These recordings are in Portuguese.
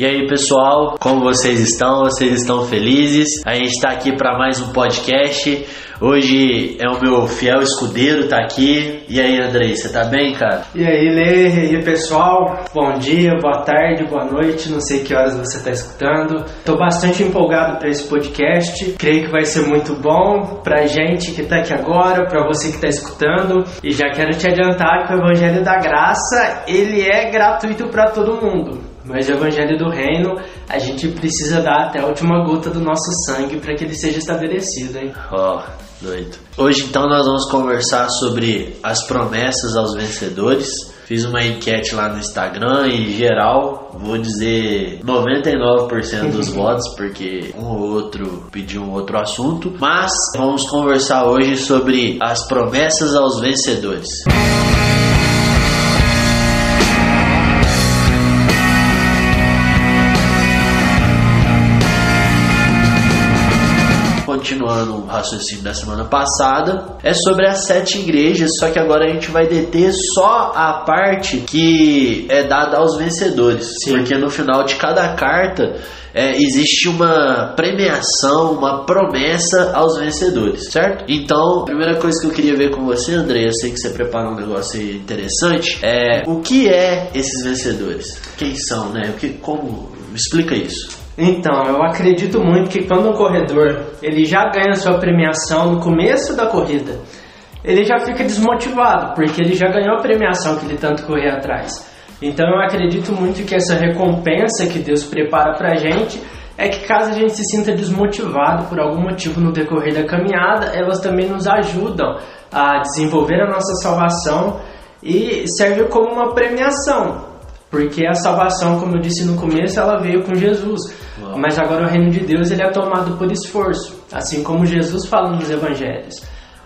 E aí, pessoal, como vocês estão? Vocês estão felizes? A gente está aqui para mais um podcast. Hoje é o meu fiel escudeiro tá aqui. E aí, Andrei, você tá bem, cara? E aí, Lê, e aí, pessoal? Bom dia, boa tarde, boa noite. Não sei que horas você tá escutando. Tô bastante empolgado para esse podcast. Creio que vai ser muito bom pra gente que tá aqui agora, pra você que tá escutando. E já quero te adiantar que o Evangelho da Graça, ele é gratuito para todo mundo. Mas o Evangelho do Reino, a gente precisa dar até a última gota do nosso sangue para que ele seja estabelecido, hein? Ó, oh, doido. Hoje então nós vamos conversar sobre as promessas aos vencedores. Fiz uma enquete lá no Instagram e geral, vou dizer 99% dos votos, porque um ou outro pediu um outro assunto. Mas vamos conversar hoje sobre as promessas aos vencedores. Música continuando o raciocínio da semana passada, é sobre as sete igrejas, só que agora a gente vai deter só a parte que é dada aos vencedores, Sim. porque no final de cada carta é, existe uma premiação, uma promessa aos vencedores, certo? Então, a primeira coisa que eu queria ver com você, André, eu sei que você preparou um negócio interessante, é o que é esses vencedores? Quem são, né? O que, como? Me explica isso. Então, eu acredito muito que quando um corredor ele já ganha sua premiação no começo da corrida, ele já fica desmotivado, porque ele já ganhou a premiação que ele tanto correu atrás. Então, eu acredito muito que essa recompensa que Deus prepara pra gente é que caso a gente se sinta desmotivado por algum motivo no decorrer da caminhada, elas também nos ajudam a desenvolver a nossa salvação e serve como uma premiação. Porque a salvação, como eu disse no começo, ela veio com Jesus. Uau. Mas agora o reino de Deus ele é tomado por esforço, assim como Jesus fala nos evangelhos.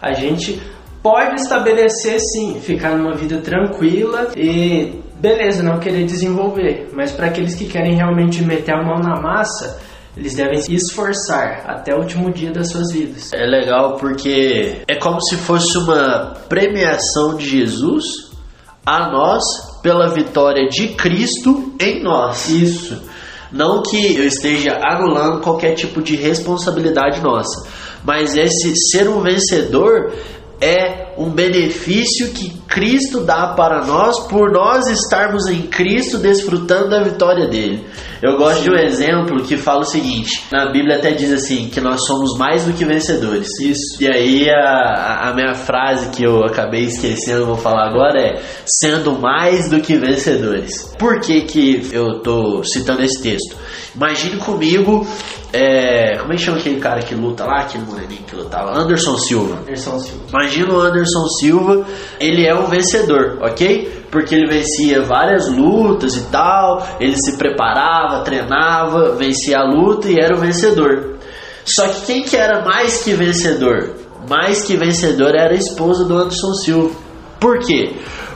A gente pode estabelecer sim, ficar numa vida tranquila e beleza, não querer desenvolver, mas para aqueles que querem realmente meter a mão na massa, eles devem se esforçar até o último dia das suas vidas. É legal porque é como se fosse uma premiação de Jesus a nós pela vitória de Cristo em nós. Isso. Não que eu esteja anulando qualquer tipo de responsabilidade nossa, mas esse ser um vencedor é um benefício que Cristo dá para nós por nós estarmos em Cristo desfrutando da vitória dele. Eu gosto de um exemplo que fala o seguinte: na Bíblia até diz assim, que nós somos mais do que vencedores. Isso. E aí a, a minha frase que eu acabei esquecendo, vou falar agora é: sendo mais do que vencedores. Por que, que eu tô citando esse texto? Imagine comigo é, como é que chama aquele cara que luta lá, aquele moreninho que lutava? Anderson Silva. Anderson Silva. Imagina o Anderson Silva, ele é um vencedor, ok? Porque ele vencia várias lutas e tal, ele se preparava, treinava, vencia a luta e era o vencedor. Só que quem que era mais que vencedor? Mais que vencedor era a esposa do Anderson Silva. Por quê?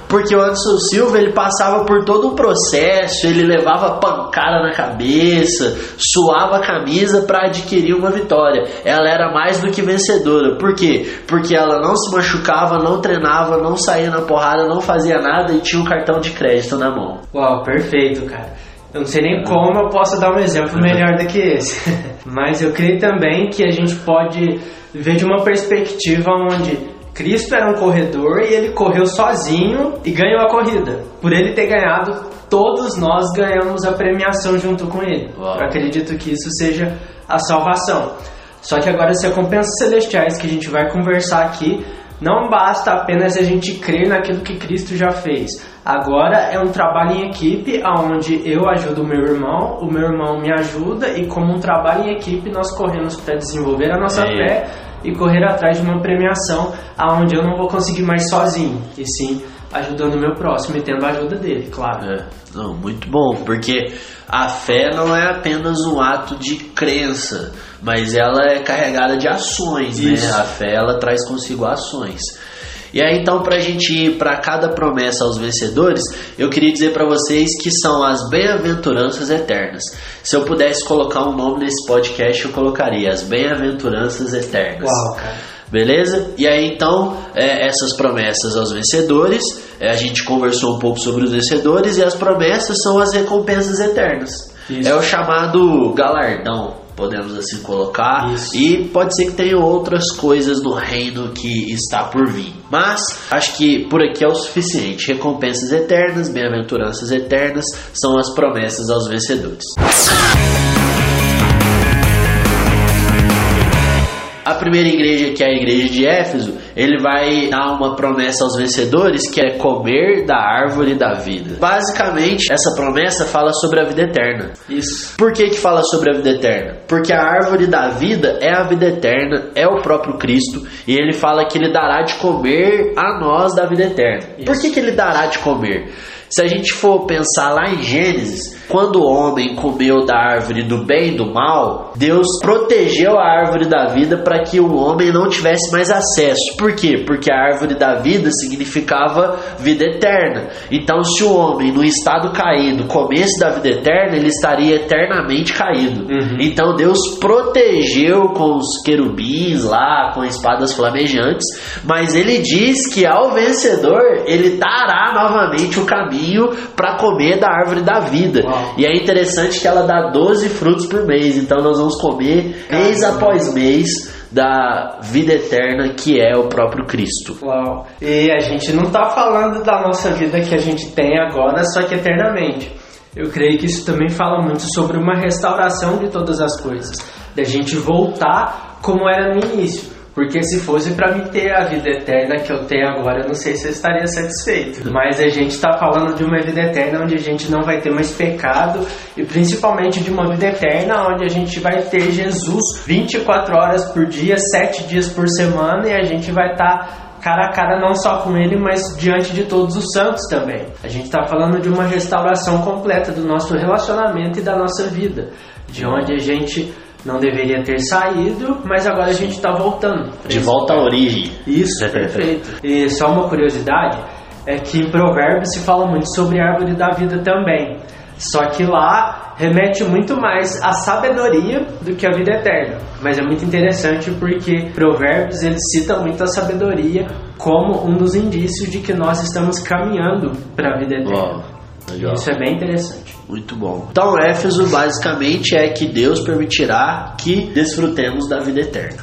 Porque o Anderson Silva ele passava por todo um processo, ele levava pancada na cabeça, suava a camisa para adquirir uma vitória. Ela era mais do que vencedora. Por quê? Porque ela não se machucava, não treinava, não saía na porrada, não fazia nada e tinha um cartão de crédito na mão. Uau, perfeito, cara. Eu não sei nem como eu posso dar um exemplo melhor do que esse. Mas eu creio também que a gente pode ver de uma perspectiva onde Cristo era um corredor e ele correu sozinho e ganhou a corrida. Por ele ter ganhado, todos nós ganhamos a premiação junto com ele. Uau. Eu acredito que isso seja a salvação. Só que agora, as recompensas celestiais que a gente vai conversar aqui, não basta apenas a gente crer naquilo que Cristo já fez. Agora é um trabalho em equipe, onde eu ajudo o meu irmão, o meu irmão me ajuda, e como um trabalho em equipe, nós corremos para desenvolver a nossa é. fé e correr atrás de uma premiação aonde eu não vou conseguir mais sozinho, e sim ajudando o meu próximo e tendo a ajuda dele, claro. É, não, muito bom, porque a fé não é apenas um ato de crença, mas ela é carregada de ações, né? Isso. né? A fé ela traz consigo ações. E aí então para a gente ir para cada promessa aos vencedores, eu queria dizer para vocês que são as bem-aventuranças eternas. Se eu pudesse colocar um nome nesse podcast, eu colocaria as bem-aventuranças eternas. Uau, cara. Beleza? E aí então, é, essas promessas aos vencedores, é, a gente conversou um pouco sobre os vencedores e as promessas são as recompensas eternas. Isso. É o chamado galardão, podemos assim colocar. Isso. E pode ser que tenha outras coisas no reino que está por vir. Mas acho que por aqui é o suficiente. Recompensas eternas, bem-aventuranças eternas são as promessas aos vencedores. A primeira igreja, que é a igreja de Éfeso, ele vai dar uma promessa aos vencedores que é comer da árvore da vida. Basicamente, essa promessa fala sobre a vida eterna. Isso. Por que que fala sobre a vida eterna? Porque a árvore da vida é a vida eterna, é o próprio Cristo, e ele fala que ele dará de comer a nós da vida eterna. Isso. Por que que ele dará de comer? Se a gente for pensar lá em Gênesis, quando o homem comeu da árvore do bem e do mal, Deus protegeu a árvore da vida para que o homem não tivesse mais acesso. Por quê? Porque a árvore da vida significava vida eterna. Então, se o homem, no estado caído, comesse da vida eterna, ele estaria eternamente caído. Uhum. Então, Deus protegeu com os querubins lá, com espadas flamejantes, mas ele diz que ao vencedor, ele dará novamente o caminho para comer da árvore da vida. Uau. E é interessante que ela dá 12 frutos por mês, então nós vamos comer mês após mês da vida eterna que é o próprio Cristo. Uau! E a gente não está falando da nossa vida que a gente tem agora, só que eternamente. Eu creio que isso também fala muito sobre uma restauração de todas as coisas, da gente voltar como era no início. Porque se fosse para mim ter a vida eterna que eu tenho agora, eu não sei se eu estaria satisfeito. Mas a gente está falando de uma vida eterna onde a gente não vai ter mais pecado e principalmente de uma vida eterna onde a gente vai ter Jesus 24 horas por dia, 7 dias por semana e a gente vai estar tá cara a cara não só com ele, mas diante de todos os santos também. A gente está falando de uma restauração completa do nosso relacionamento e da nossa vida, de onde a gente não deveria ter saído, mas agora a gente está voltando. De volta à origem. Isso, perfeito. E só uma curiosidade é que em Provérbios se fala muito sobre a árvore da vida também. Só que lá remete muito mais à sabedoria do que à vida eterna. Mas é muito interessante porque Provérbios ele cita muito a sabedoria como um dos indícios de que nós estamos caminhando para a vida eterna. Legal. Isso é bem interessante. Muito bom. Então, Éfeso basicamente é que Deus permitirá que desfrutemos da vida eterna.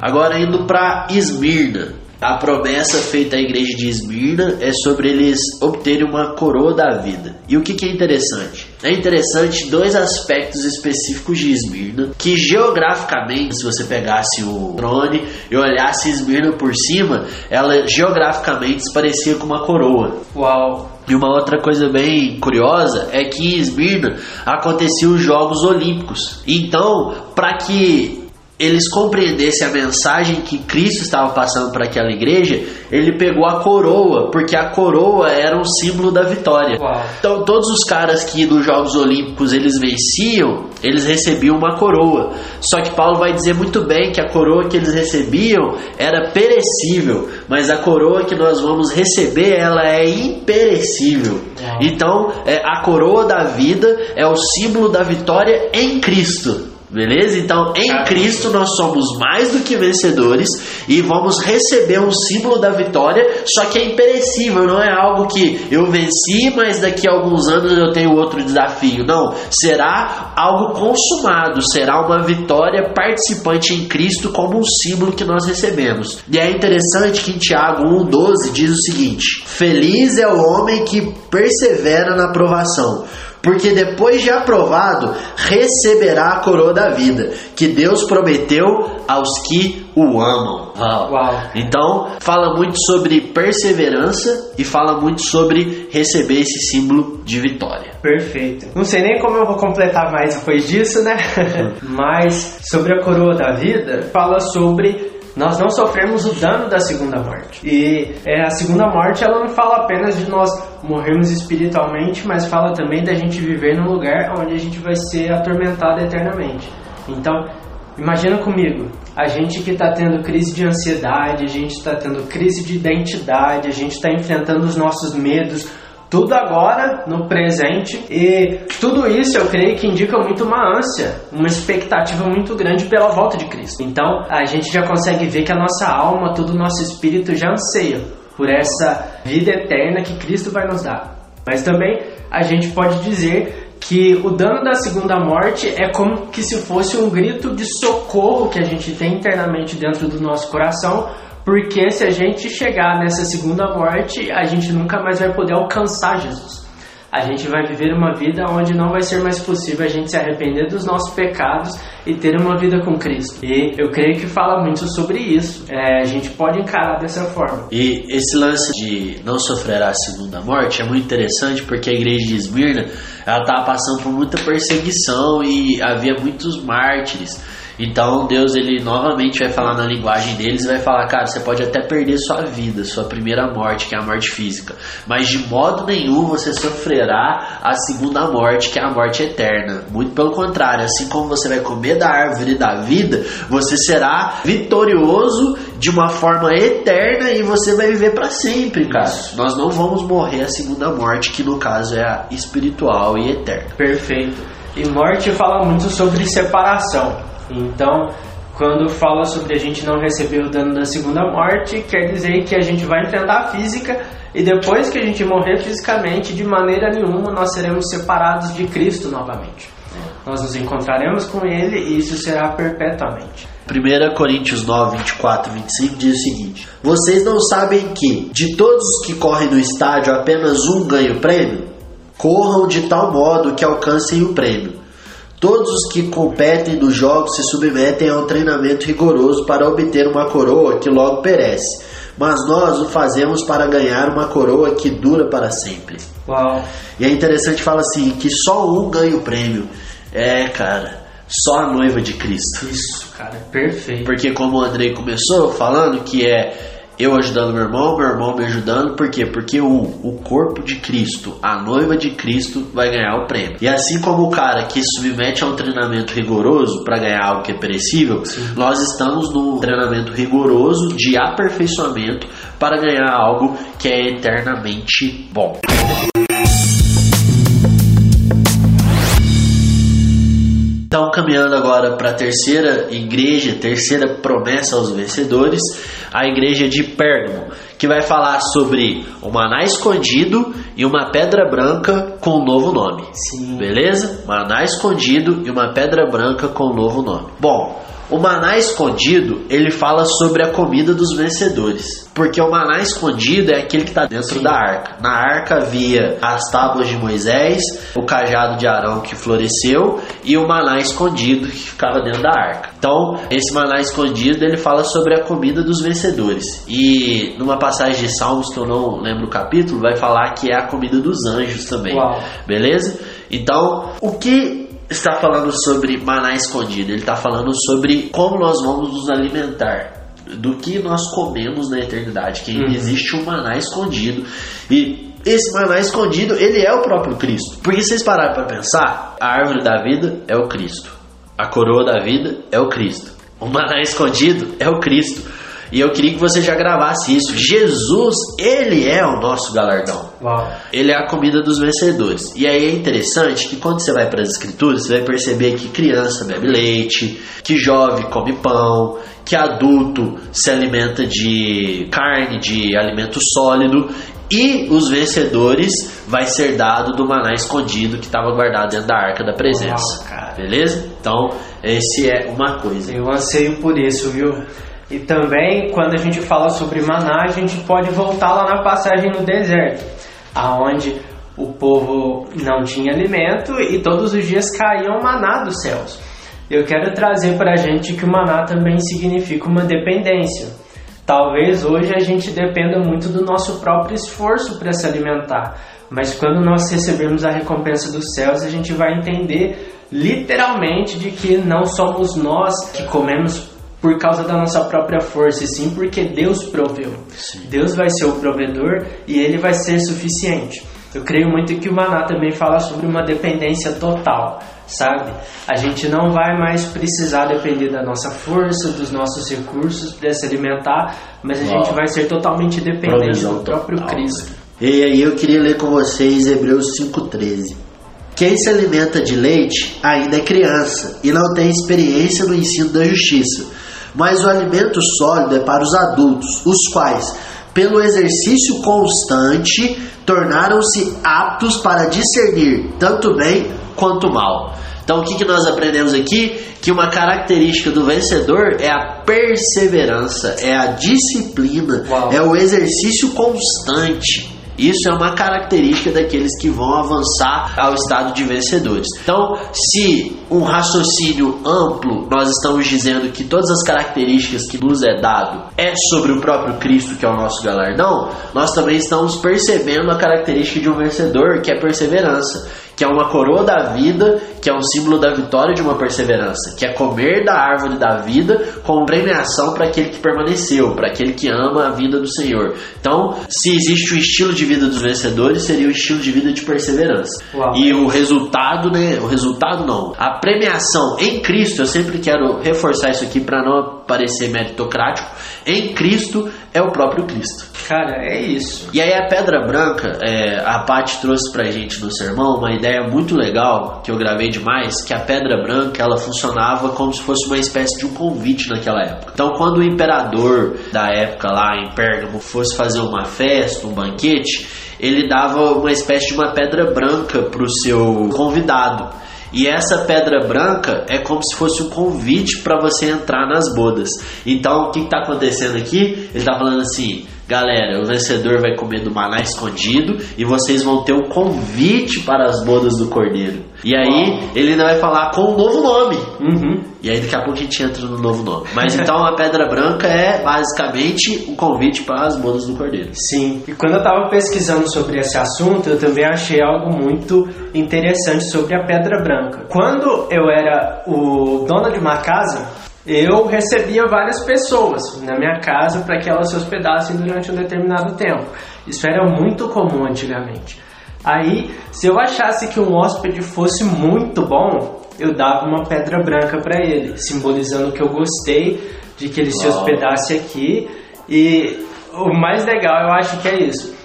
Agora indo para Esmirna. A promessa feita à igreja de Esmirna é sobre eles obterem uma coroa da vida. E o que, que é interessante? É interessante dois aspectos específicos de Esmirna, que geograficamente, se você pegasse o drone e olhasse Esmirna por cima, ela geograficamente se parecia com uma coroa. Uau! E uma outra coisa bem curiosa é que em Esmirna aconteciam os Jogos Olímpicos. Então, para que eles compreendessem a mensagem que Cristo estava passando para aquela igreja, ele pegou a coroa, porque a coroa era um símbolo da vitória. Uau. Então, todos os caras que nos Jogos Olímpicos eles venciam, eles recebiam uma coroa. Só que Paulo vai dizer muito bem que a coroa que eles recebiam era perecível, mas a coroa que nós vamos receber, ela é imperecível. Uau. Então, é, a coroa da vida é o símbolo da vitória em Cristo. Beleza? Então, em Cristo nós somos mais do que vencedores e vamos receber um símbolo da vitória, só que é imperecível, não é algo que eu venci, mas daqui a alguns anos eu tenho outro desafio. Não, será algo consumado, será uma vitória participante em Cristo como um símbolo que nós recebemos. E é interessante que em Tiago 1,12 diz o seguinte: Feliz é o homem que persevera na provação porque depois de aprovado, receberá a coroa da vida, que Deus prometeu aos que o amam. Uau. Uau. Então, fala muito sobre perseverança e fala muito sobre receber esse símbolo de vitória. Perfeito. Não sei nem como eu vou completar mais depois disso, né? Mas sobre a coroa da vida, fala sobre nós não sofremos o dano da segunda morte. E é, a segunda morte ela não fala apenas de nós morrermos espiritualmente, mas fala também da gente viver num lugar onde a gente vai ser atormentado eternamente. Então, imagina comigo, a gente que está tendo crise de ansiedade, a gente está tendo crise de identidade, a gente está enfrentando os nossos medos, tudo agora, no presente, e tudo isso eu creio que indica muito uma ânsia, uma expectativa muito grande pela volta de Cristo. Então a gente já consegue ver que a nossa alma, todo o nosso espírito já anseia por essa vida eterna que Cristo vai nos dar. Mas também a gente pode dizer que o dano da segunda morte é como que se fosse um grito de socorro que a gente tem internamente dentro do nosso coração, porque se a gente chegar nessa segunda morte, a gente nunca mais vai poder alcançar Jesus a gente vai viver uma vida onde não vai ser mais possível a gente se arrepender dos nossos pecados e ter uma vida com Cristo. E eu creio que fala muito sobre isso. É, a gente pode encarar dessa forma. E esse lance de não sofrer a segunda morte é muito interessante porque a igreja de Esmirna ela estava passando por muita perseguição e havia muitos mártires. Então Deus ele novamente vai falar na linguagem deles e vai falar, cara, você pode até perder sua vida, sua primeira morte, que é a morte física, mas de modo nenhum você sofrerá a segunda morte, que é a morte eterna. Muito pelo contrário, assim como você vai comer da árvore da vida, você será vitorioso de uma forma eterna e você vai viver para sempre, cara. Isso. Nós não vamos morrer a segunda morte, que no caso é a espiritual e eterna. Perfeito. E morte fala muito sobre separação. Então, quando fala sobre a gente não receber o dano da segunda morte, quer dizer que a gente vai enfrentar a física e depois que a gente morrer fisicamente, de maneira nenhuma nós seremos separados de Cristo novamente. Nós nos encontraremos com Ele e isso será perpetuamente. 1 Coríntios 9, 24 25 diz o seguinte: Vocês não sabem que, de todos os que correm no estádio, apenas um ganha o prêmio? Corram de tal modo que alcancem o prêmio. Todos os que competem nos jogos se submetem a um treinamento rigoroso para obter uma coroa que logo perece, mas nós o fazemos para ganhar uma coroa que dura para sempre. Uau. E é interessante falar assim que só um ganha o prêmio. É, cara, só a noiva de Cristo. Isso, cara, perfeito. Porque como o Andrei começou falando que é eu ajudando meu irmão, meu irmão me ajudando, por quê? Porque o, o corpo de Cristo, a noiva de Cristo, vai ganhar o prêmio. E assim como o cara que submete a um treinamento rigoroso para ganhar algo que é perecível, Sim. nós estamos num treinamento rigoroso de aperfeiçoamento para ganhar algo que é eternamente bom. Então, caminhando agora para a terceira igreja, terceira promessa aos vencedores, a igreja de Pérgamo, que vai falar sobre o maná escondido e uma pedra branca com um novo nome. Sim. Beleza? Maná escondido e uma pedra branca com um novo nome. Bom, o maná escondido, ele fala sobre a comida dos vencedores. Porque o maná escondido é aquele que está dentro Sim. da arca. Na arca havia as tábuas de Moisés, o cajado de Arão que floresceu e o maná escondido que ficava dentro da arca. Então, esse maná escondido, ele fala sobre a comida dos vencedores. E numa passagem de Salmos que eu não lembro o capítulo, vai falar que é a comida dos anjos também. Uau. Beleza? Então, o que está falando sobre maná escondido, ele está falando sobre como nós vamos nos alimentar, do que nós comemos na eternidade, que uhum. existe um maná escondido e esse maná escondido, ele é o próprio Cristo. Porque vocês pararam para pensar, a árvore da vida é o Cristo, a coroa da vida é o Cristo, o maná escondido é o Cristo. E eu queria que você já gravasse isso. Jesus, ele é o nosso galardão. Uau. Ele é a comida dos vencedores. E aí é interessante que quando você vai para as escrituras, você vai perceber que criança bebe leite, que jovem come pão, que adulto se alimenta de carne, de alimento sólido, e os vencedores vai ser dado do maná escondido que estava guardado dentro da arca da presença. Uau, Beleza? Então, esse é uma coisa. Eu anseio por isso, viu? E também, quando a gente fala sobre maná, a gente pode voltar lá na passagem no deserto, aonde o povo não tinha alimento e todos os dias caíam maná dos céus. Eu quero trazer para a gente que o maná também significa uma dependência. Talvez hoje a gente dependa muito do nosso próprio esforço para se alimentar, mas quando nós recebemos a recompensa dos céus, a gente vai entender literalmente de que não somos nós que comemos por causa da nossa própria força, e sim porque Deus proveu. Sim. Deus vai ser o provedor e ele vai ser suficiente. Eu creio muito que o Maná também fala sobre uma dependência total, sabe? A gente não vai mais precisar depender da nossa força, dos nossos recursos para se alimentar, mas a Uau. gente vai ser totalmente dependente Provisão do próprio total, Cristo. E aí eu queria ler com vocês Hebreus 5,13. Quem se alimenta de leite ainda é criança e não tem experiência no ensino da justiça mas o alimento sólido é para os adultos, os quais, pelo exercício constante, tornaram-se aptos para discernir tanto bem quanto mal. Então, o que, que nós aprendemos aqui? Que uma característica do vencedor é a perseverança, é a disciplina, Uau. é o exercício constante. Isso é uma característica daqueles que vão avançar ao estado de vencedores. Então, se um raciocínio amplo, nós estamos dizendo que todas as características que nos é dado é sobre o próprio Cristo, que é o nosso galardão, nós também estamos percebendo a característica de um vencedor, que é perseverança que é uma coroa da vida, que é um símbolo da vitória de uma perseverança, que é comer da árvore da vida como premiação para aquele que permaneceu, para aquele que ama a vida do Senhor. Então, se existe o estilo de vida dos vencedores, seria o estilo de vida de perseverança. Uau. E o resultado, né? O resultado não. A premiação em Cristo, eu sempre quero reforçar isso aqui para não parecer meritocrático. Em Cristo é o próprio Cristo. Cara, é isso. E aí a pedra branca, é, a Paty trouxe pra gente no sermão uma ideia muito legal que eu gravei demais, que a pedra branca ela funcionava como se fosse uma espécie de um convite naquela época. Então quando o imperador da época lá em Pérgamo fosse fazer uma festa, um banquete, ele dava uma espécie de uma pedra branca pro seu convidado. E essa pedra branca é como se fosse um convite para você entrar nas bodas. Então, o que está acontecendo aqui? Ele está falando assim: galera, o vencedor vai comer do maná escondido e vocês vão ter um convite para as bodas do cordeiro. E aí, ele ainda vai falar com um novo nome. Uhum. E aí, daqui a pouco a gente entra no novo nome. Mas então, a pedra branca é basicamente um convite para as bodas do cordeiro. Sim. E quando eu estava pesquisando sobre esse assunto, eu também achei algo muito interessante sobre a pedra branca. Quando eu era o dono de uma casa, eu recebia várias pessoas na minha casa para que elas se hospedassem durante um determinado tempo. Isso era muito comum antigamente. Aí, se eu achasse que um hóspede fosse muito bom, eu dava uma pedra branca para ele, simbolizando que eu gostei de que ele se Uau. hospedasse aqui. E o mais legal, eu acho que é isso.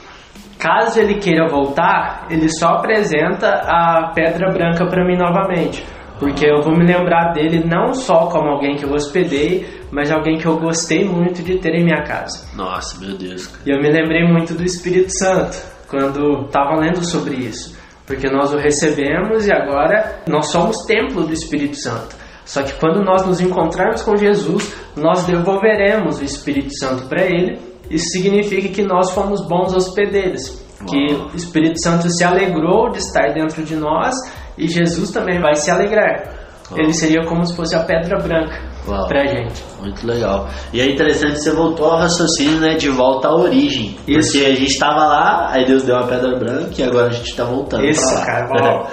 Caso ele queira voltar, ele só apresenta a pedra branca para mim novamente. Porque eu vou me lembrar dele não só como alguém que eu hospedei, mas alguém que eu gostei muito de ter em minha casa. Nossa, meu Deus. cara. E eu me lembrei muito do Espírito Santo quando estava lendo sobre isso, porque nós o recebemos e agora nós somos templo do Espírito Santo. Só que quando nós nos encontrarmos com Jesus, nós devolveremos o Espírito Santo para ele. Isso significa que nós fomos bons hospedeiros, que o Espírito Santo se alegrou de estar dentro de nós e Jesus também vai se alegrar. Ele seria como se fosse a pedra branca Uau. pra gente. Muito legal. E é interessante que você voltou ao raciocínio, né? De volta à origem. Isso. Porque a gente tava lá, aí Deus deu uma pedra branca e agora a gente tá voltando Isso, cara, uau.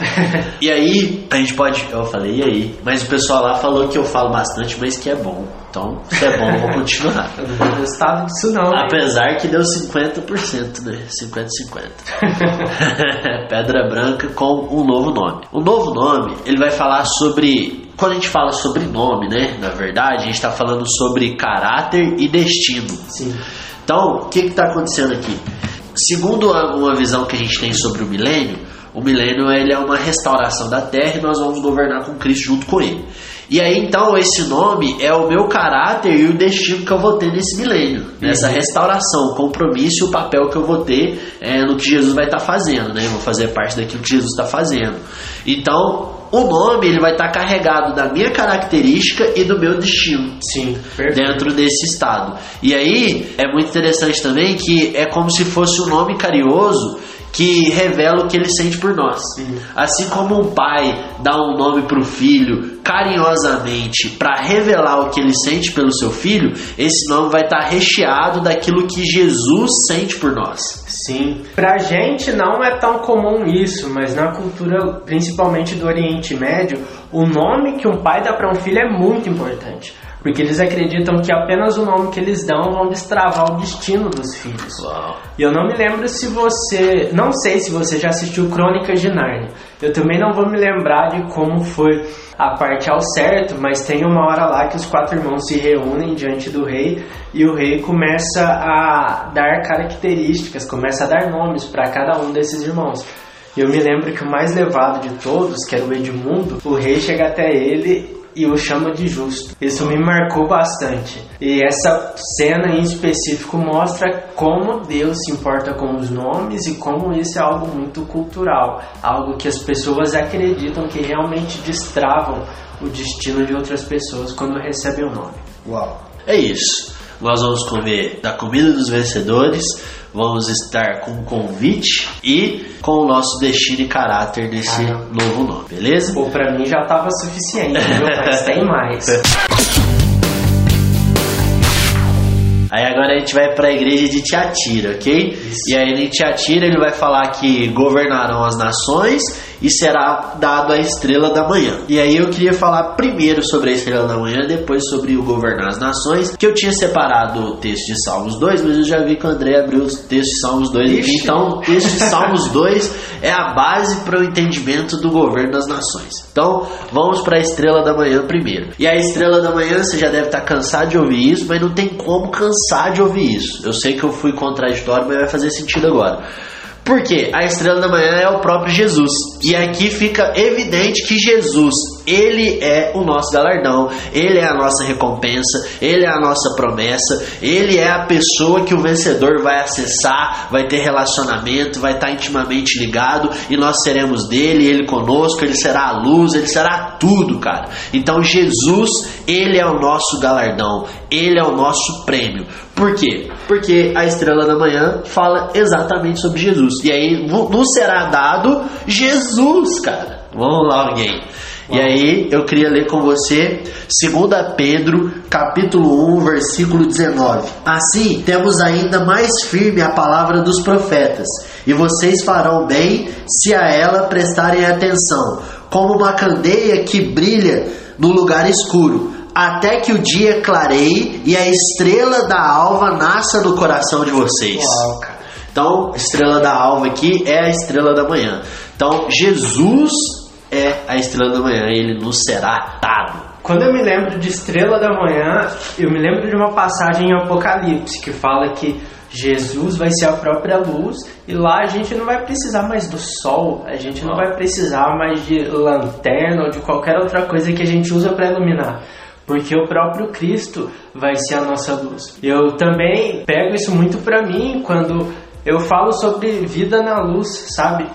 e aí, a gente pode. Eu falei, e aí? Mas o pessoal lá falou que eu falo bastante, mas que é bom. Então, se é bom, eu vou continuar. Eu não vou gostar disso não. Apesar que deu 50%, né? 50-50. Pedra branca com um novo nome. O novo nome, ele vai falar sobre. Quando a gente fala sobre nome, né? Na verdade, a gente está falando sobre caráter e destino. Sim. Então, o que está acontecendo aqui? Segundo uma visão que a gente tem sobre o milênio, o milênio ele é uma restauração da terra e nós vamos governar com Cristo junto com ele. E aí então esse nome é o meu caráter e o destino que eu vou ter nesse milênio, nessa restauração, o compromisso e o papel que eu vou ter é, no que Jesus vai estar fazendo, né? Eu vou fazer parte daquilo que Jesus está fazendo. Então o nome ele vai estar carregado da minha característica e do meu destino Sim, perfeito. dentro desse estado. E aí é muito interessante também que é como se fosse um nome carinhoso que revela o que ele sente por nós. Assim como um pai dá um nome para o filho carinhosamente para revelar o que ele sente pelo seu filho, esse nome vai estar recheado daquilo que Jesus sente por nós. Sim. Pra gente não é tão comum isso, mas na cultura, principalmente do Oriente Médio, o nome que um pai dá para um filho é muito importante. Porque eles acreditam que apenas o nome que eles dão vão destravar o destino dos filhos. Uau. E eu não me lembro se você. Não sei se você já assistiu Crônicas de Nárnia. Eu também não vou me lembrar de como foi a parte ao certo, mas tem uma hora lá que os quatro irmãos se reúnem diante do rei e o rei começa a dar características, começa a dar nomes para cada um desses irmãos. E eu me lembro que o mais levado de todos, que era o Edmundo, o rei chega até ele e o chama de justo. Isso me marcou bastante. E essa cena em específico mostra como Deus se importa com os nomes e como isso é algo muito cultural, algo que as pessoas acreditam que realmente destravam o destino de outras pessoas quando recebem o nome. Uau! É isso. Nós vamos comer da comida dos vencedores, vamos estar com um convite e com o nosso destino e caráter desse novo nome, beleza? Ou para mim já estava suficiente, viu? mas tem mais. Aí agora a gente vai para a igreja de Tiatira, ok? Isso. E aí em Tiatira ele vai falar que governarão as nações e será dado a estrela da manhã. E aí eu queria falar primeiro sobre a estrela da manhã, depois sobre o governar as nações, que eu tinha separado o texto de Salmos 2, mas eu já vi que o André abriu o texto de Salmos 2 aqui. Então, o texto de Salmos 2 é a base para o entendimento do governo das nações. Então, vamos para a estrela da manhã primeiro. E a estrela da manhã, você já deve estar cansado de ouvir isso, mas não tem como cansar de ouvir isso. Eu sei que eu fui contraditório, mas vai fazer sentido agora. Porque a estrela da manhã é o próprio Jesus. E aqui fica evidente que Jesus, ele é o nosso galardão, ele é a nossa recompensa, ele é a nossa promessa, ele é a pessoa que o vencedor vai acessar, vai ter relacionamento, vai estar intimamente ligado e nós seremos dele, ele conosco, ele será a luz, ele será tudo, cara. Então Jesus, ele é o nosso galardão, ele é o nosso prêmio. Por quê? Porque a estrela da manhã fala exatamente sobre Jesus. E aí nos será dado Jesus, cara. Vamos lá, alguém. E aí eu queria ler com você 2 Pedro, capítulo 1, versículo 19. Assim, temos ainda mais firme a palavra dos profetas, e vocês farão bem se a ela prestarem atenção, como uma candeia que brilha no lugar escuro até que o dia clareie e a estrela da alva nasça no coração de vocês. Uau, então, estrela da alva aqui é a estrela da manhã. Então, Jesus é a estrela da manhã, ele nos será dado. Quando eu me lembro de estrela da manhã, eu me lembro de uma passagem em Apocalipse que fala que Jesus vai ser a própria luz e lá a gente não vai precisar mais do sol, a gente não vai precisar mais de lanterna ou de qualquer outra coisa que a gente usa para iluminar porque o próprio Cristo vai ser a nossa luz. Eu também pego isso muito para mim quando eu falo sobre vida na luz, sabe?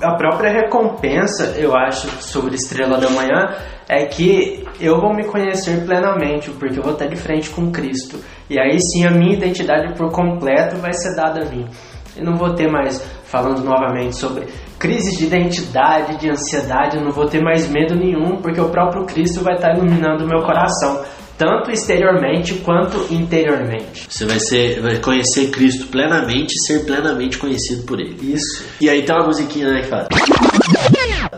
A própria recompensa, eu acho, sobre Estrela da Manhã é que eu vou me conhecer plenamente, porque eu vou estar de frente com Cristo. E aí sim a minha identidade por completo vai ser dada a mim. Eu não vou ter mais falando novamente sobre crises de identidade, de ansiedade, eu não vou ter mais medo nenhum, porque o próprio Cristo vai estar iluminando o meu coração, tanto exteriormente quanto interiormente. Você vai ser, vai conhecer Cristo plenamente e ser plenamente conhecido por ele. Isso. E aí tem uma musiquinha né, que fala.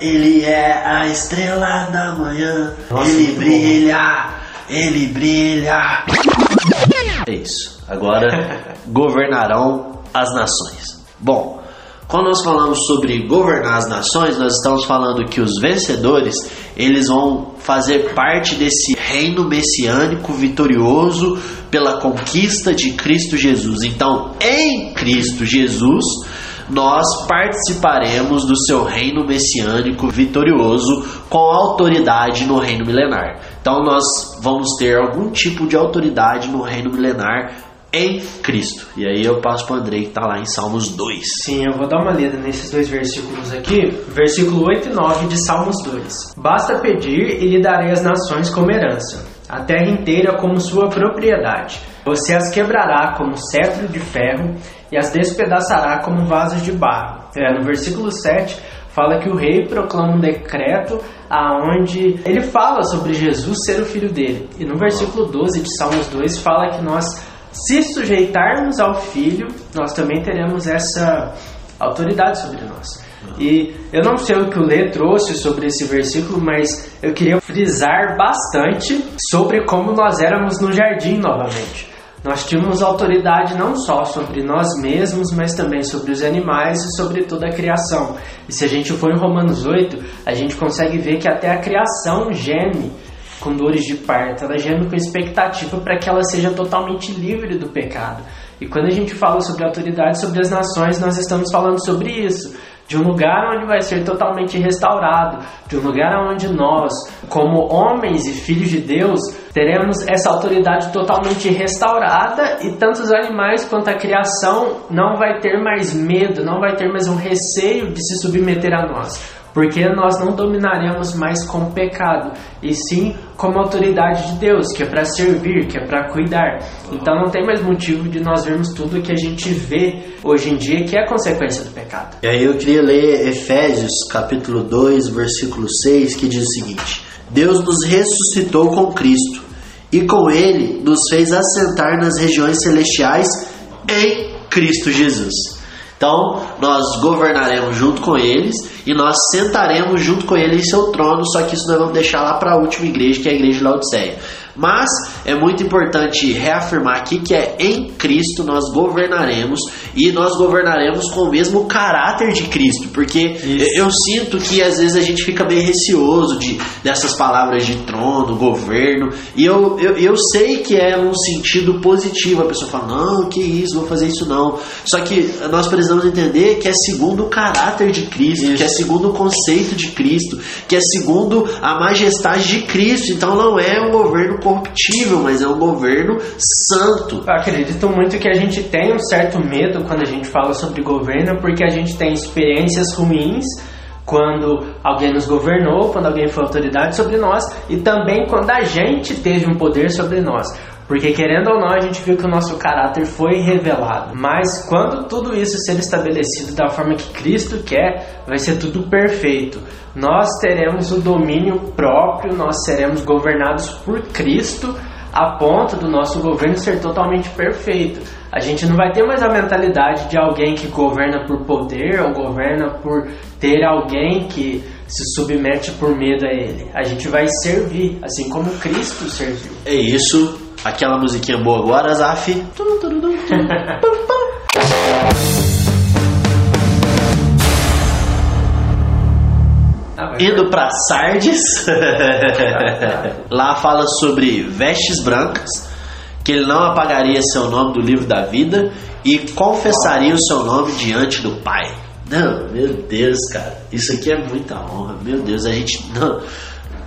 Ele é a estrela da manhã, Nossa, ele brilha, bom. ele brilha. É isso. Agora governarão as nações. Bom, quando nós falamos sobre governar as nações, nós estamos falando que os vencedores, eles vão fazer parte desse reino messiânico vitorioso pela conquista de Cristo Jesus. Então, em Cristo Jesus, nós participaremos do seu reino messiânico vitorioso com autoridade no reino milenar. Então nós vamos ter algum tipo de autoridade no reino milenar em Cristo. E aí eu passo para o Andrei que está lá em Salmos 2. Sim, eu vou dar uma lida nesses dois versículos aqui. Versículo 8 e 9 de Salmos 2. Basta pedir e lhe darei as nações como herança, a terra inteira como sua propriedade. Você as quebrará como cetro de ferro e as despedaçará como vasos de barro. É, no versículo 7 fala que o rei proclama um decreto aonde ele fala sobre Jesus ser o filho dele. E no versículo 12 de Salmos 2 fala que nós se sujeitarmos ao Filho, nós também teremos essa autoridade sobre nós. E eu não sei o que o Lê trouxe sobre esse versículo, mas eu queria frisar bastante sobre como nós éramos no jardim novamente. Nós tínhamos autoridade não só sobre nós mesmos, mas também sobre os animais e sobre toda a criação. E se a gente for em Romanos 8, a gente consegue ver que até a criação geme com dores de parto, ela geme com expectativa para que ela seja totalmente livre do pecado. E quando a gente fala sobre autoridade sobre as nações, nós estamos falando sobre isso, de um lugar onde vai ser totalmente restaurado, de um lugar onde nós, como homens e filhos de Deus, teremos essa autoridade totalmente restaurada e tanto os animais quanto a criação não vai ter mais medo, não vai ter mais um receio de se submeter a nós porque nós não dominaremos mais com pecado, e sim como autoridade de Deus, que é para servir, que é para cuidar. Então não tem mais motivo de nós vermos tudo que a gente vê hoje em dia que é consequência do pecado. E aí eu queria ler Efésios capítulo 2, versículo 6, que diz o seguinte: Deus nos ressuscitou com Cristo e com ele nos fez assentar nas regiões celestiais em Cristo Jesus. Então, nós governaremos junto com eles e nós sentaremos junto com eles em seu trono, só que isso nós vamos deixar lá para a última igreja, que é a igreja de Laodiceia. Mas é muito importante reafirmar aqui que é em Cristo nós governaremos e nós governaremos com o mesmo caráter de Cristo, porque Isso. eu sinto que às vezes a gente fica bem receoso de, dessas palavras de trono, governo, e eu, eu, eu sei que é um sentido positivo. A pessoa fala, não, que isso, vou fazer isso não. Só que nós precisamos entender que é segundo o caráter de Cristo, isso. que é segundo o conceito de Cristo, que é segundo a majestade de Cristo. Então não é um governo corruptível, mas é um governo santo. Eu acredito muito que a gente tem um certo medo quando a gente fala sobre governo, porque a gente tem experiências ruins quando alguém nos governou, quando alguém foi autoridade sobre nós e também quando a gente teve um poder sobre nós. Porque querendo ou não, a gente viu que o nosso caráter foi revelado. Mas quando tudo isso ser estabelecido da forma que Cristo quer, vai ser tudo perfeito. Nós teremos o domínio próprio, nós seremos governados por Cristo a ponto do nosso governo ser totalmente perfeito. A gente não vai ter mais a mentalidade de alguém que governa por poder ou governa por ter alguém que se submete por medo a ele. A gente vai servir, assim como Cristo serviu. É isso Aquela musiquinha boa agora, Zaf. Indo para Sardes, lá fala sobre vestes brancas, que ele não apagaria seu nome do livro da vida e confessaria o seu nome diante do Pai. Não, meu Deus, cara, isso aqui é muita honra. Meu Deus, a gente não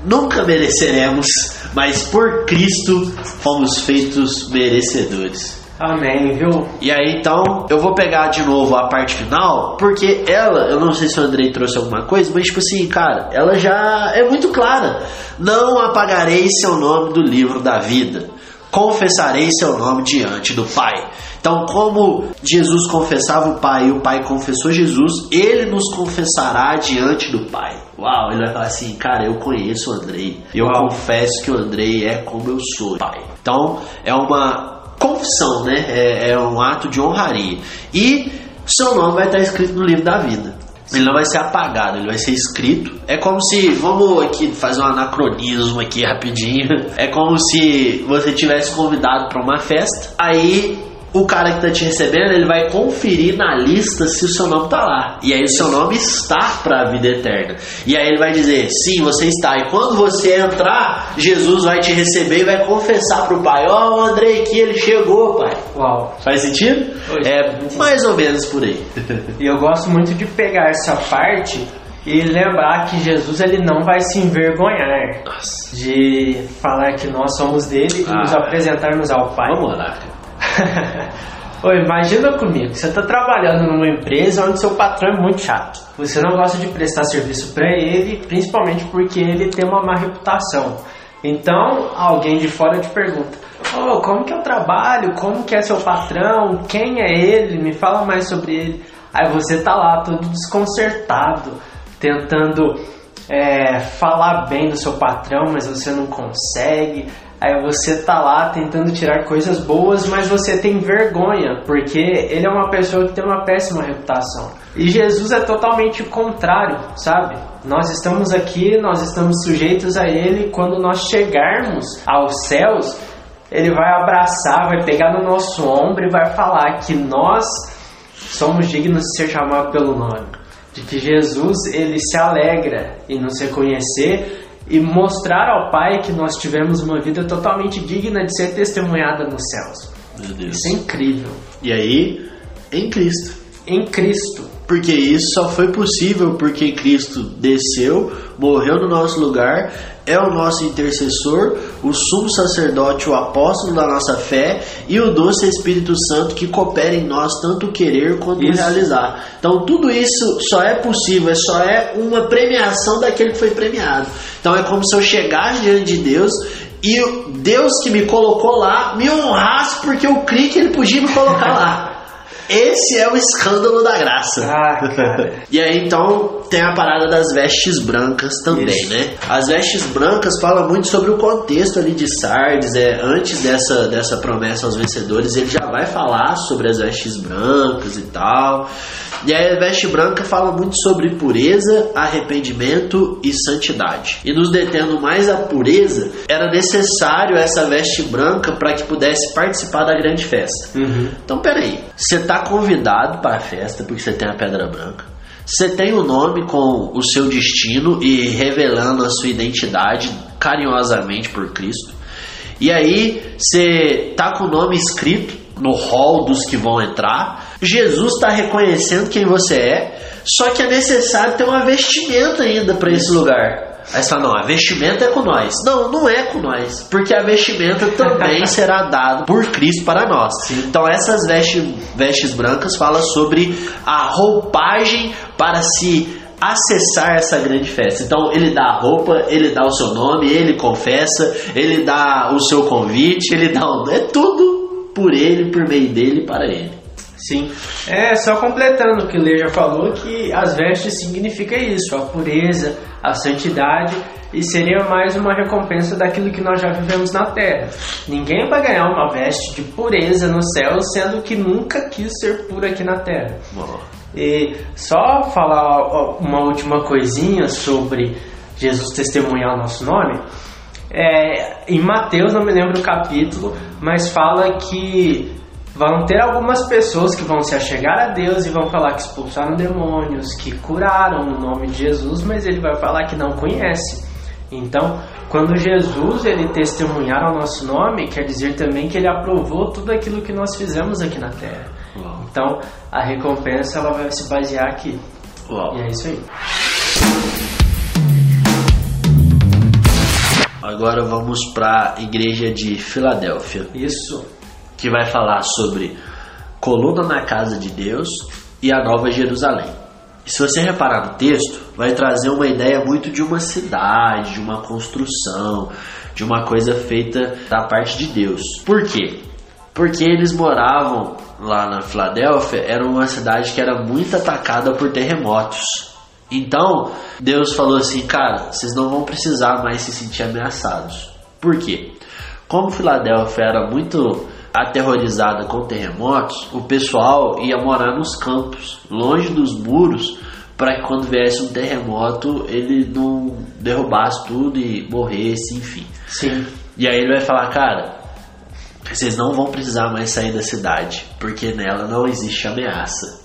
nunca mereceremos, mas por Cristo fomos feitos merecedores. Amém, viu? E aí então, eu vou pegar de novo a parte final, porque ela, eu não sei se o Andrei trouxe alguma coisa, mas tipo assim, cara, ela já é muito clara. Não apagarei seu nome do livro da vida. Confessarei seu nome diante do Pai. Então, como Jesus confessava o Pai e o Pai confessou Jesus, ele nos confessará diante do Pai. Uau, ele vai falar assim, cara, eu conheço o Andrei. Eu Uau. confesso que o Andrei é como eu sou, Pai. Então, é uma confissão, né? É, é um ato de honraria. E seu nome vai estar escrito no livro da vida. Ele não vai ser apagado, ele vai ser escrito. É como se, vamos aqui fazer um anacronismo aqui rapidinho. É como se você tivesse convidado para uma festa, aí o cara que tá te recebendo, ele vai conferir na lista se o seu nome tá lá. E aí o seu nome está para a vida eterna. E aí ele vai dizer: "Sim, você está". E quando você entrar, Jesus vai te receber e vai confessar pro pai: "Ó, oh, Andrei aqui, ele chegou, pai". Uau. Faz sentido? é mais ou menos por aí. E eu gosto muito de pegar essa parte e lembrar que Jesus ele não vai se envergonhar Nossa. de falar que nós somos dele e ah, nos apresentarmos ao Pai. Vamos lá. Oi, imagina comigo, você está trabalhando numa empresa onde seu patrão é muito chato. Você não gosta de prestar serviço para ele, principalmente porque ele tem uma má reputação. Então, alguém de fora te pergunta: oh, como que eu trabalho? Como que é seu patrão? Quem é ele? Me fala mais sobre ele. Aí você tá lá todo desconcertado, tentando é, falar bem do seu patrão, mas você não consegue. Aí você tá lá tentando tirar coisas boas, mas você tem vergonha, porque ele é uma pessoa que tem uma péssima reputação. E Jesus é totalmente o contrário, sabe? Nós estamos aqui, nós estamos sujeitos a ele, quando nós chegarmos aos céus, ele vai abraçar, vai pegar no nosso ombro e vai falar que nós somos dignos de ser chamados pelo nome. De que Jesus, ele se alegra em nos reconhecer e mostrar ao Pai que nós tivemos uma vida totalmente digna de ser testemunhada nos céus. Meu Deus. Isso é incrível. E aí, em Cristo. Em Cristo. porque isso só foi possível porque Cristo desceu, morreu no nosso lugar, é o nosso intercessor, o sumo sacerdote, o apóstolo da nossa fé e o doce Espírito Santo que coopera em nós tanto querer quanto isso. realizar. Então tudo isso só é possível, é só é uma premiação daquele que foi premiado. Então é como se eu chegasse diante de Deus e Deus que me colocou lá me honrasse porque eu criei que ele podia me colocar lá. Esse é o escândalo da graça. Ah, cara. e aí então tem a parada das vestes brancas também, Isso. né? As vestes brancas fala muito sobre o contexto ali de Sardes, é antes dessa dessa promessa aos vencedores, ele já vai falar sobre as vestes brancas e tal. E aí a veste branca fala muito sobre pureza, arrependimento e santidade. E nos detendo mais a pureza, era necessário essa veste branca para que pudesse participar da grande festa. Uhum. Então, peraí, você está convidado para a festa porque você tem a pedra branca. Você tem o um nome com o seu destino e revelando a sua identidade carinhosamente por Cristo. E aí você tá com o nome escrito no hall dos que vão entrar. Jesus está reconhecendo quem você é, só que é necessário ter uma vestimenta ainda para esse lugar. Aí você fala, não, a vestimenta é com nós. Não, não é com nós, porque a vestimenta também será dada por Cristo para nós. Então essas vestes, vestes brancas falam sobre a roupagem para se acessar essa grande festa. Então ele dá a roupa, ele dá o seu nome, ele confessa, ele dá o seu convite, ele dá o... é tudo por ele, por meio dele, para ele. Sim. É, só completando o que o Lê já falou, que as vestes significa isso, a pureza, a santidade, e seria mais uma recompensa daquilo que nós já vivemos na terra. Ninguém vai ganhar uma veste de pureza no céu, sendo que nunca quis ser puro aqui na terra. E só falar uma última coisinha sobre Jesus testemunhar o nosso nome. É, em Mateus, não me lembro o capítulo, mas fala que vão ter algumas pessoas que vão se achegar a Deus e vão falar que expulsaram demônios, que curaram no nome de Jesus, mas ele vai falar que não conhece. Então, quando Jesus ele testemunhar o nosso nome, quer dizer também que ele aprovou tudo aquilo que nós fizemos aqui na terra. Uau. Então, a recompensa ela vai se basear aqui. Uau. E é isso aí. Agora vamos para a igreja de Filadélfia. Isso que vai falar sobre coluna na casa de Deus e a Nova Jerusalém. E se você reparar no texto, vai trazer uma ideia muito de uma cidade, de uma construção, de uma coisa feita da parte de Deus. Por quê? Porque eles moravam lá na Filadélfia, era uma cidade que era muito atacada por terremotos. Então, Deus falou assim, cara, vocês não vão precisar mais se sentir ameaçados. Por quê? Como Filadélfia era muito aterrorizada com terremotos, o pessoal ia morar nos campos, longe dos muros, para que quando viesse um terremoto ele não derrubasse tudo e morresse, enfim. Sim. E aí ele vai falar, cara, vocês não vão precisar mais sair da cidade, porque nela não existe ameaça.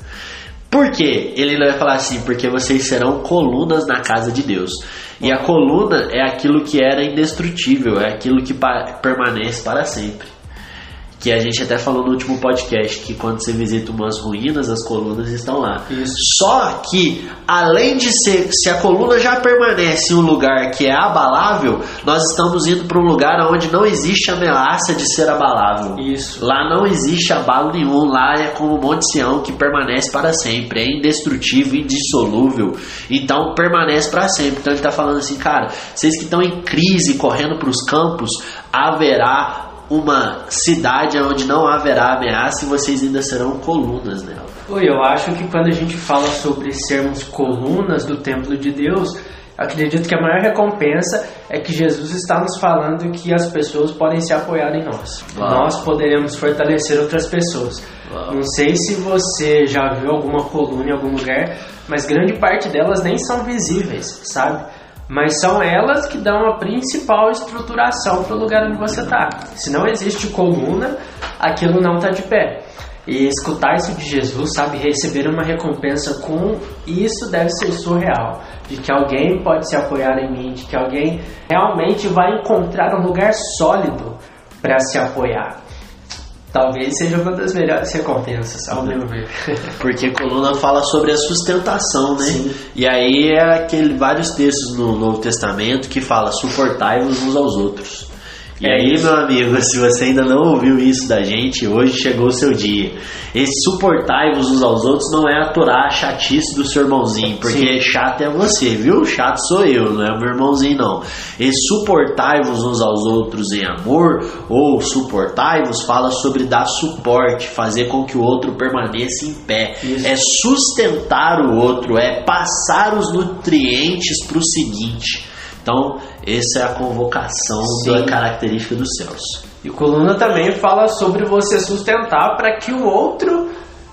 Por quê? Ele vai falar assim, porque vocês serão colunas na casa de Deus. E a coluna é aquilo que era indestrutível, é aquilo que permanece para sempre que a gente até falou no último podcast que quando você visita umas ruínas, as colunas estão lá. Isso. Só que, além de ser, se a coluna já permanece em um lugar que é abalável, nós estamos indo para um lugar onde não existe ameaça de ser abalável. Isso. Lá não existe abalo nenhum, lá é como o Monte Sião que permanece para sempre, é indestrutível, indissolúvel. Então permanece para sempre. Então ele está falando assim, cara, vocês que estão em crise, correndo para os campos, haverá uma cidade onde não haverá ameaça e vocês ainda serão colunas nela. Oi, eu acho que quando a gente fala sobre sermos colunas do templo de Deus, acredito que a maior recompensa é que Jesus está nos falando que as pessoas podem se apoiar em nós. Uau. Nós poderemos fortalecer outras pessoas. Uau. Não sei se você já viu alguma coluna em algum lugar, mas grande parte delas nem são visíveis, sabe? Mas são elas que dão a principal estruturação para o lugar onde você está. Se não existe coluna, aquilo não está de pé. E escutar isso de Jesus, sabe, receber uma recompensa com isso deve ser surreal. De que alguém pode se apoiar em mim, de que alguém realmente vai encontrar um lugar sólido para se apoiar. Talvez seja uma das melhores recompensas, ao meu ver. Porque coluna fala sobre a sustentação, né? Sim. E aí é aquele vários textos no Novo Testamento que fala suportai-vos uns aos outros. E É aí, meu amigo, se você ainda não ouviu isso da gente, hoje chegou o seu dia. Esse suportai-vos uns aos outros não é aturar a chatice do seu irmãozinho, porque chato é você, viu? Chato sou eu, não é o meu irmãozinho, não. Esse suportai-vos uns aos outros em amor, ou suportai-vos, fala sobre dar suporte, fazer com que o outro permaneça em pé. Isso. É sustentar o outro, é passar os nutrientes para o seguinte. Então, essa é a convocação Sim. da característica dos céus. E coluna também fala sobre você sustentar para que o outro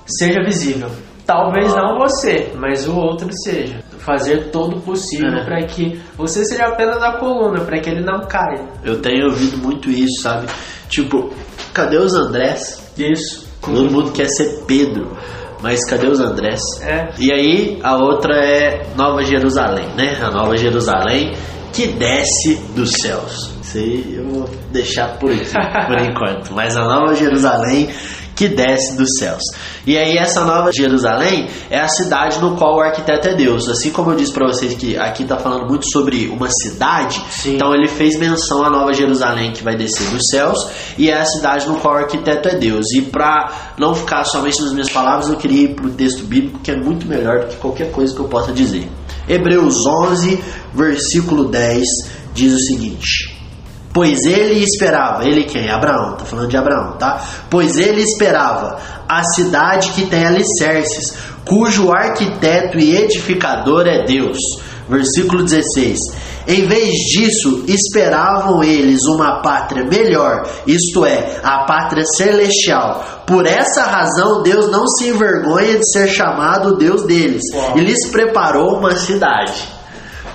seja visível. Talvez não você, mas o outro seja. Fazer todo o possível É. para que você seja apenas a coluna, para que ele não caia. Eu tenho ouvido muito isso, sabe? Tipo, cadê os Andrés? Isso. Todo mundo quer ser Pedro, mas cadê os Andrés? É. E aí, a outra é Nova Jerusalém, né? A Nova Jerusalém que desce dos céus. Isso aí eu vou deixar por aqui, por enquanto. Mas a Nova Jerusalém que desce dos céus. E aí essa Nova Jerusalém é a cidade no qual o arquiteto é Deus. Assim como eu disse para vocês que aqui está falando muito sobre uma cidade, Sim. então ele fez menção à Nova Jerusalém que vai descer dos céus e é a cidade no qual o arquiteto é Deus. E para não ficar somente nas minhas palavras, eu queria ir para o texto bíblico que é muito melhor do que qualquer coisa que eu possa dizer. Hebreus 11, versículo 10 diz o seguinte: Pois ele esperava, ele quem? Abraão, tá falando de Abraão, tá? Pois ele esperava a cidade que tem alicerces, cujo arquiteto e edificador é Deus. Versículo 16: Em vez disso, esperavam eles uma pátria melhor, isto é, a pátria celestial. Por essa razão, Deus não se envergonha de ser chamado Deus deles, e lhes preparou uma cidade.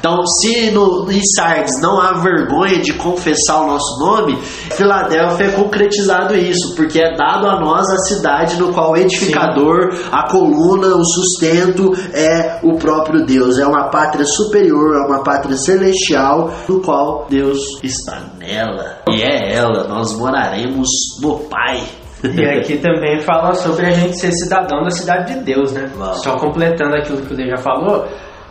Então, se no, em Sardes não há vergonha de confessar o nosso nome, Filadélfia é concretizado isso, porque é dado a nós a cidade no qual o edificador, a coluna, o sustento é o próprio Deus. É uma pátria superior, é uma pátria celestial, no qual Deus está nela. E é ela, nós moraremos no Pai. E aqui também fala sobre a gente ser cidadão da cidade de Deus, né? Só completando aquilo que o Lê já falou,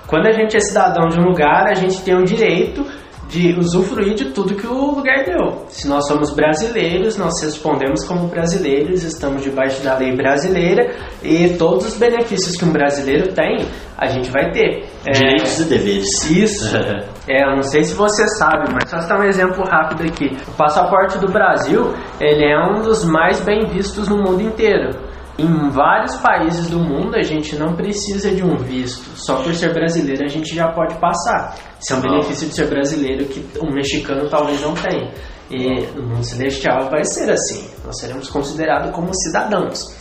quando a gente é cidadão de um lugar, a gente tem o direito de usufruir de tudo que o lugar deu. Se nós somos brasileiros, nós respondemos como brasileiros, estamos debaixo da lei brasileira e todos os benefícios que um brasileiro tem, a gente vai ter. É, Direitos e deveres. Isso. É, eu não sei se você sabe, mas só citar um exemplo rápido aqui. O passaporte do Brasil, ele é um dos mais bem vistos no mundo inteiro. Em vários países do mundo a gente não precisa de um visto. Só por ser brasileiro a gente já pode passar. Isso é um benefício de ser brasileiro que um mexicano talvez não tenha. E no mundo celestial vai ser assim. Nós seremos considerados como cidadãos.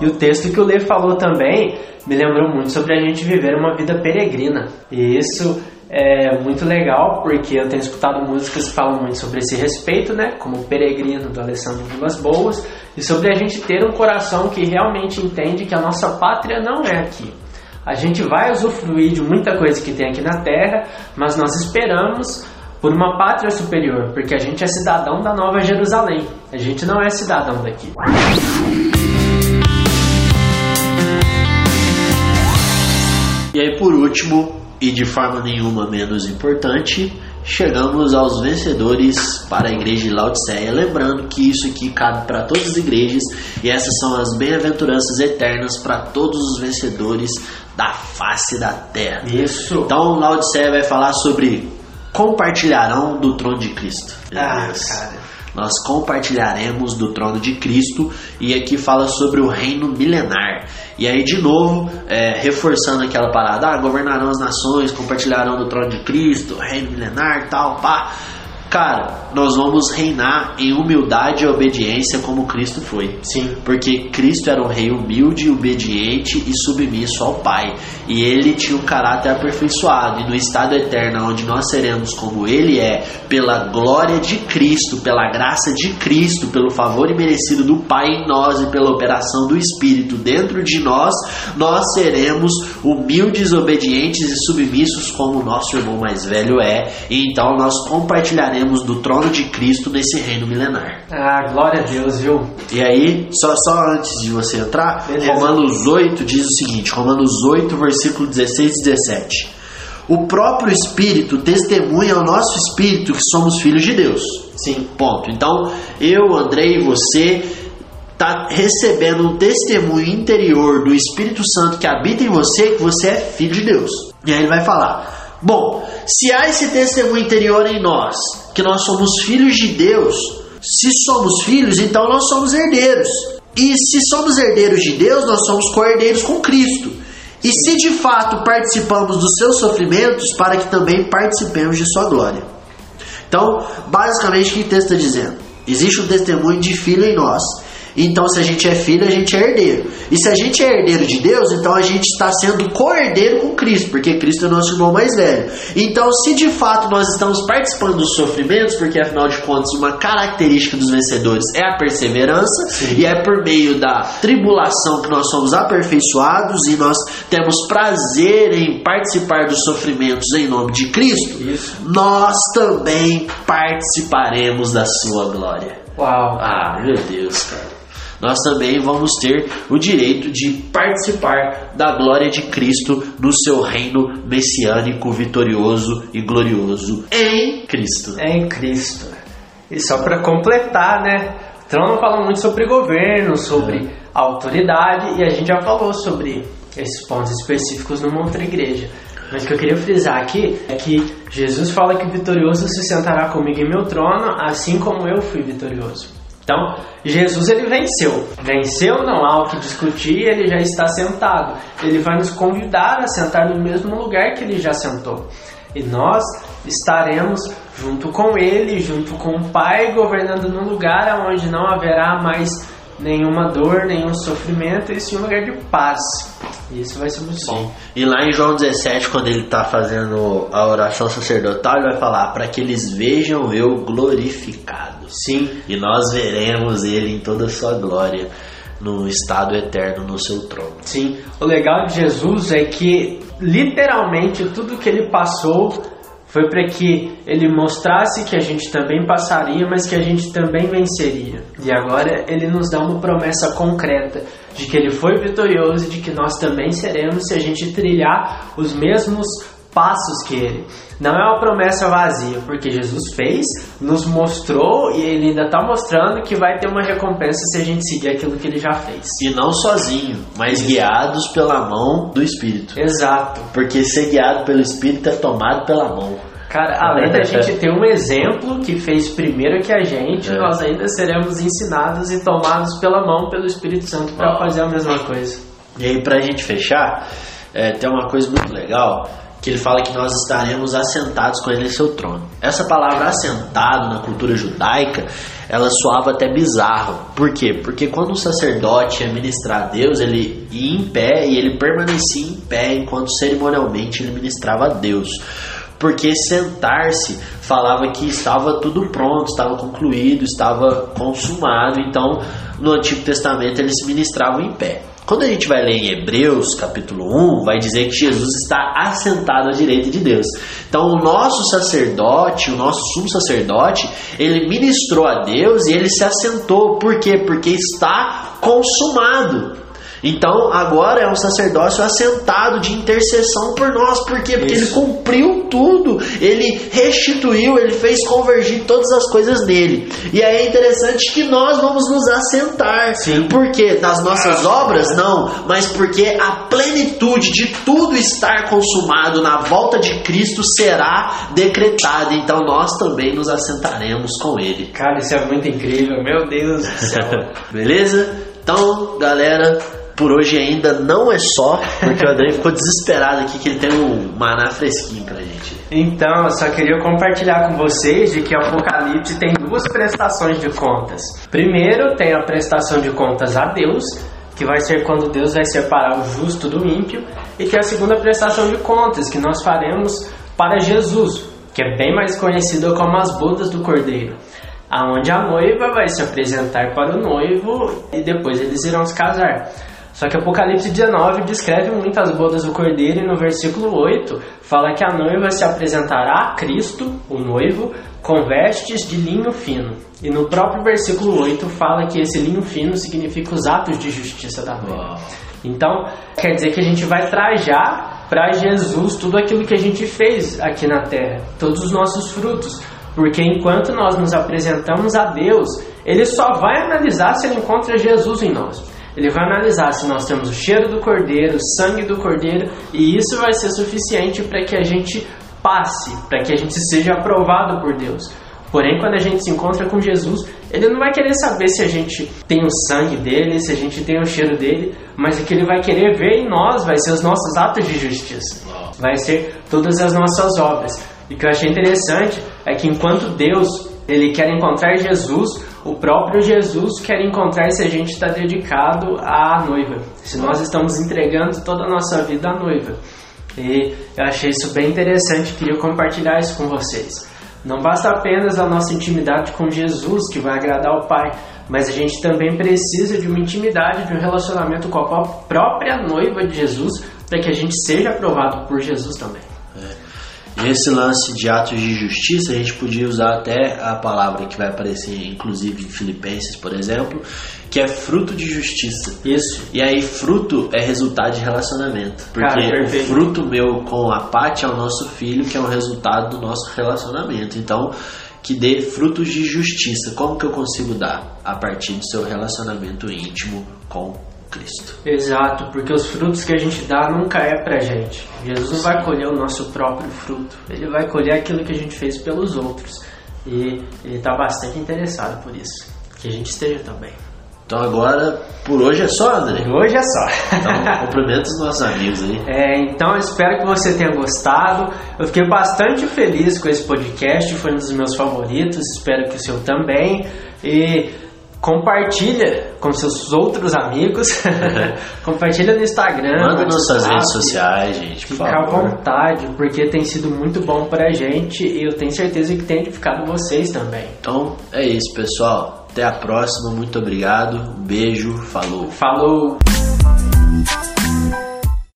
E o texto que o Lê falou também me lembrou muito sobre a gente viver uma vida peregrina. E isso é muito legal porque eu tenho escutado músicas que falam muito sobre esse respeito, né? Como o Peregrino do Alessandro Vilas Boas, e sobre a gente ter um coração que realmente entende que a nossa pátria não é aqui. A gente vai usufruir de muita coisa que tem aqui na Terra, mas nós esperamos por uma pátria superior, porque a gente é cidadão da Nova Jerusalém. A gente não é cidadão daqui. E por último, e de forma nenhuma menos importante, chegamos aos vencedores para a igreja de Laodiceia. Lembrando que isso aqui cabe para todas as igrejas e essas são as bem-aventuranças eternas para todos os vencedores da face da terra. Isso. Então, Laodiceia vai falar sobre compartilharão do trono de Cristo. Ah, cara. Nós compartilharemos do trono de Cristo e aqui fala sobre o reino milenar. E aí, de novo, é, reforçando aquela parada: ah, governarão as nações, compartilharão do trono de Cristo, reino milenar, tal, pá. Cara, nós vamos reinar em humildade e obediência como Cristo foi. Sim. Porque Cristo era um rei humilde, obediente e submisso ao Pai. E ele tinha um caráter aperfeiçoado. E no estado eterno, onde nós seremos como ele é, pela glória de Cristo, pela graça de Cristo, pelo favor imerecido do Pai em nós e pela operação do Espírito dentro de nós, nós seremos humildes, obedientes e submissos como o nosso irmão mais velho é. E então nós compartilharemos participaremos do trono de Cristo nesse reino milenar. Ah, glória a Deus, viu? E aí, só, só antes de você entrar, Beleza. Romanos 8 diz o seguinte: Romanos 8, versículo 16 e 17. O próprio Espírito testemunha ao nosso espírito que somos filhos de Deus. Sim. Ponto. Então, eu, Andrei e você tá recebendo um testemunho interior do Espírito Santo que habita em você que você é filho de Deus. E aí ele vai falar: Bom, se há esse testemunho interior em nós, que nós somos filhos de Deus, se somos filhos, então nós somos herdeiros. E se somos herdeiros de Deus, nós somos co-herdeiros com Cristo. E se de fato participamos dos seus sofrimentos, para que também participemos de sua glória. Então, basicamente, o que o texto está dizendo? Existe um testemunho de filho em nós. Então, se a gente é filho, a gente é herdeiro. E se a gente é herdeiro de Deus, então a gente está sendo co-herdeiro com Cristo, porque Cristo é o nosso irmão mais velho. Então, se de fato nós estamos participando dos sofrimentos, porque afinal de contas, uma característica dos vencedores é a perseverança, e é por meio da tribulação que nós somos aperfeiçoados e nós temos prazer em participar dos sofrimentos em nome de Cristo, Isso. nós também participaremos da sua glória. Uau. Ah, meu Deus, cara. Nós também vamos ter o direito de participar da glória de Cristo no seu reino messiânico, vitorioso e glorioso em Cristo. É em Cristo. E só para completar, né? O trono fala muito sobre governo, sobre autoridade, e a gente já falou sobre esses pontos específicos numa outra igreja. Mas o que eu queria frisar aqui é que Jesus fala que o vitorioso se sentará comigo em meu trono, assim como eu fui vitorioso. Então, Jesus ele venceu. Venceu, não há o que discutir, ele já está sentado. Ele vai nos convidar a sentar no mesmo lugar que ele já sentou. E nós estaremos junto com ele, junto com o Pai, governando num lugar onde não haverá mais nenhuma dor, nenhum sofrimento, e sim um lugar de paz. E isso vai ser muito bom. E lá em João 17, quando ele está fazendo a oração sacerdotal, ele vai falar: para que eles vejam eu glorificado. Sim, E nós veremos ele em toda a sua glória, no estado eterno, no seu trono. sim. O legal de Jesus é que literalmente tudo que ele passou foi para que ele mostrasse que a gente também passaria, mas que a gente também venceria. E agora ele nos dá uma promessa concreta de que ele foi vitorioso e de que nós também seremos se a gente trilhar os mesmos passos que ele. Não é uma promessa vazia, porque Jesus fez, nos mostrou e ele ainda está mostrando que vai ter uma recompensa se a gente seguir aquilo que ele já fez. E não sozinho, mas guiados pela mão do Espírito. Exato. Porque ser guiado pelo Espírito é tomado pela mão. Cara, além da gente ter um exemplo que fez primeiro que a gente, É. nós ainda seremos ensinados e tomados pela mão pelo Espírito Santo para fazer a mesma coisa. E aí, pra gente fechar, é, tem uma coisa muito legal que ele fala que nós estaremos assentados com ele em seu trono. Essa palavra assentado na cultura judaica, ela soava até bizarro. Por quê? Porque quando um sacerdote ia ministrar a Deus, ele ia em pé e ele permanecia em pé enquanto cerimonialmente ele ministrava a Deus. Porque sentar-se falava que estava tudo pronto, estava concluído, estava consumado. Então, no Antigo Testamento eles ministravam em pé. Quando a gente vai ler em Hebreus, capítulo 1, vai dizer que Jesus está assentado à direita de Deus. Então, o nosso sacerdote, o nosso sumo sacerdote, ele ministrou a Deus e ele se assentou. Por quê? Porque está consumado. Então, agora é um sacerdócio assentado de intercessão por nós. Por quê? Porque Isso. ele cumpriu tudo. Ele restituiu, ele fez convergir todas as coisas nele. E aí é interessante que nós vamos nos assentar. Sim. Por quê? Das nossas obras? Não. Mas porque a plenitude de tudo estar consumado na volta de Cristo será decretada. Então, nós também nos assentaremos com ele. Cara, isso é muito incrível, meu Deus do céu. Beleza? Então, galera, por hoje ainda não é só, porque o André ficou desesperado aqui que ele tem um maná fresquinho pra gente. Então, eu só queria compartilhar com vocês de que Apocalipse tem duas prestações de contas. Primeiro, tem a prestação de contas a Deus, que vai ser quando Deus vai separar o justo do ímpio, e tem a segunda prestação de contas, que nós faremos para Jesus, que é bem mais conhecida como as bodas do Cordeiro, aonde a noiva vai se apresentar para o noivo e depois eles irão se casar. Só que Apocalipse 19 descreve muito as bodas do Cordeiro e no versículo 8 fala que a noiva se apresentará a Cristo, o noivo, com vestes de linho fino. E no próprio versículo 8 fala que esse linho fino significa os atos de justiça da noiva. Então, quer dizer que a gente vai trajar para Jesus tudo aquilo que a gente fez aqui na terra, todos os nossos frutos. Porque enquanto nós nos apresentamos a Deus, Ele só vai analisar se Ele encontra Jesus em nós. Ele vai analisar se nós temos o cheiro do cordeiro, o sangue do cordeiro, e isso vai ser suficiente para que a gente passe, para que a gente seja aprovado por Deus. Porém, quando a gente se encontra com Jesus, ele não vai querer saber se a gente tem o sangue dele, se a gente tem o cheiro dele, mas o que ele vai querer ver em nós vai ser os nossos atos de justiça, vai ser todas as nossas obras. E o que eu achei interessante é que enquanto Deus ele quer encontrar Jesus, o próprio Jesus quer encontrar se a gente está dedicado à noiva, se nós estamos entregando toda a nossa vida à noiva. E eu achei isso bem interessante, queria compartilhar isso com vocês. Não basta apenas a nossa intimidade com Jesus que vai agradar o Pai, mas a gente também precisa de uma intimidade, de um relacionamento com a própria noiva de Jesus, para que a gente seja aprovado por Jesus também. Nesse lance de atos de justiça, a gente podia usar até a palavra que vai aparecer, inclusive em Filipenses, por exemplo, que é fruto de justiça. Isso. E aí, fruto é resultado de relacionamento. Porque Cara, o fruto meu com a Paty é o nosso filho, que é um resultado do nosso relacionamento. Então, que dê frutos de justiça. Como que eu consigo dar? A partir do seu relacionamento íntimo com Cristo. Exato, porque os frutos que a gente dá nunca é pra gente. Jesus não vai colher o nosso próprio fruto, ele vai colher aquilo que a gente fez pelos outros. E ele está bastante interessado por isso. Que a gente esteja também. Então agora, por hoje é só, André? Por hoje é só. Então, cumprimenta os nossos amigos aí. É, então espero que você tenha gostado. Eu fiquei bastante feliz com esse podcast, foi um dos meus favoritos, espero que o seu também. E compartilha com seus outros amigos, compartilha no Instagram, manda nas suas redes sociais, gente, por Fica favor. à vontade, porque tem sido muito bom pra gente e eu tenho certeza que tem edificado vocês também. Então é isso, pessoal. Até a próxima, muito obrigado, beijo, falou. Falou.